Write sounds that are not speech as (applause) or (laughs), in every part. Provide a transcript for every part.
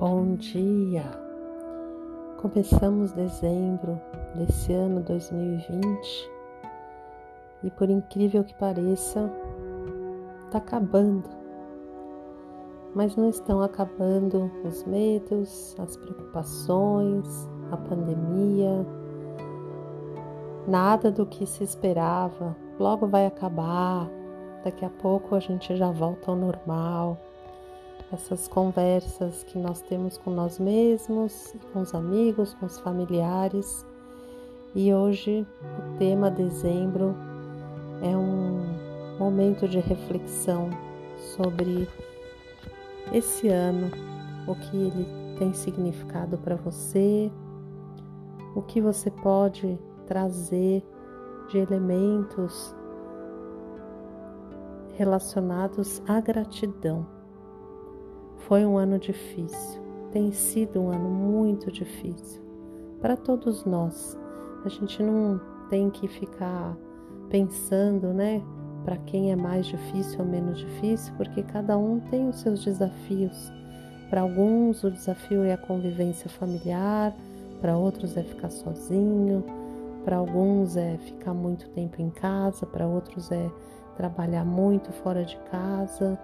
Bom dia! Começamos dezembro desse ano 2020 e, por incrível que pareça, está acabando. Mas não estão acabando os medos, as preocupações, a pandemia, nada do que se esperava. Logo vai acabar, daqui a pouco a gente já volta ao normal essas conversas que nós temos com nós mesmos, com os amigos, com os familiares. E hoje o tema dezembro é um momento de reflexão sobre esse ano, o que ele tem significado para você, o que você pode trazer de elementos relacionados à gratidão foi um ano difícil, tem sido um ano muito difícil para todos nós. A gente não tem que ficar pensando, né, para quem é mais difícil ou menos difícil, porque cada um tem os seus desafios. Para alguns, o desafio é a convivência familiar, para outros é ficar sozinho, para alguns é ficar muito tempo em casa, para outros é trabalhar muito fora de casa.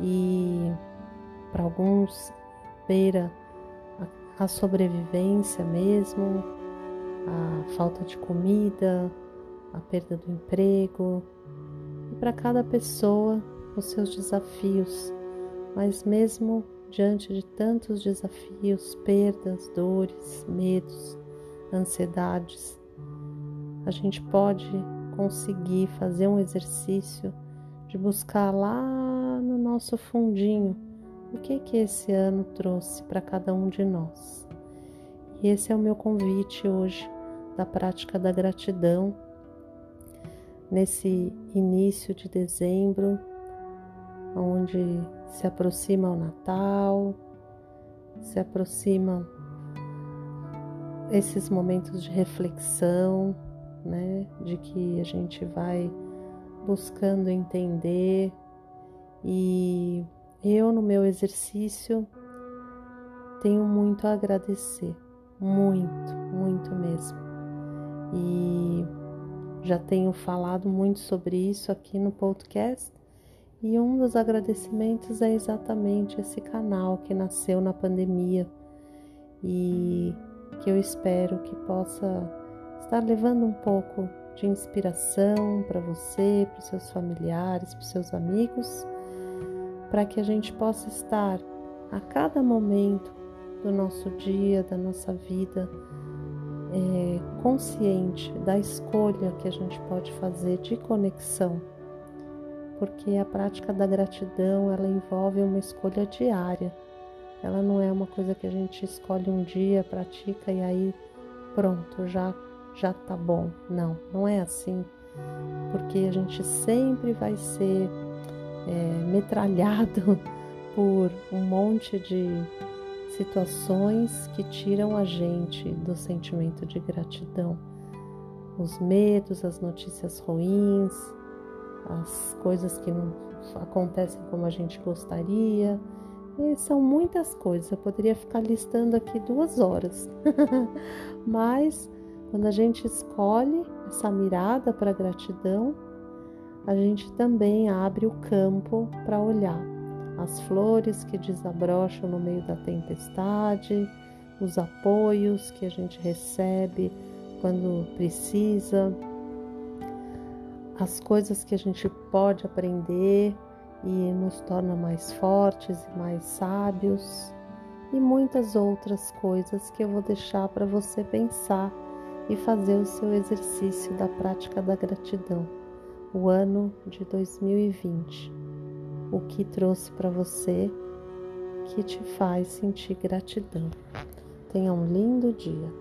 E para alguns beira a sobrevivência mesmo, a falta de comida, a perda do emprego. E para cada pessoa, os seus desafios. Mas mesmo diante de tantos desafios, perdas, dores, medos, ansiedades, a gente pode conseguir fazer um exercício de buscar lá no nosso fundinho o que que esse ano trouxe para cada um de nós. E esse é o meu convite hoje da prática da gratidão nesse início de dezembro, onde se aproxima o Natal, se aproximam esses momentos de reflexão, né, de que a gente vai buscando entender e eu, no meu exercício, tenho muito a agradecer, muito, muito mesmo. E já tenho falado muito sobre isso aqui no podcast. E um dos agradecimentos é exatamente esse canal que nasceu na pandemia e que eu espero que possa estar levando um pouco de inspiração para você, para os seus familiares, para os seus amigos para que a gente possa estar a cada momento do nosso dia, da nossa vida, é, consciente da escolha que a gente pode fazer de conexão, porque a prática da gratidão ela envolve uma escolha diária. Ela não é uma coisa que a gente escolhe um dia, pratica e aí pronto, já já tá bom. Não, não é assim. Porque a gente sempre vai ser é, metralhado (laughs) por um monte de situações que tiram a gente do sentimento de gratidão. Os medos, as notícias ruins, as coisas que não acontecem como a gente gostaria. E são muitas coisas, eu poderia ficar listando aqui duas horas. (laughs) Mas quando a gente escolhe essa mirada para gratidão, a gente também abre o campo para olhar as flores que desabrocham no meio da tempestade, os apoios que a gente recebe quando precisa, as coisas que a gente pode aprender e nos torna mais fortes e mais sábios, e muitas outras coisas que eu vou deixar para você pensar e fazer o seu exercício da prática da gratidão o ano de 2020, o que trouxe para você que te faz sentir gratidão. Tenha um lindo dia.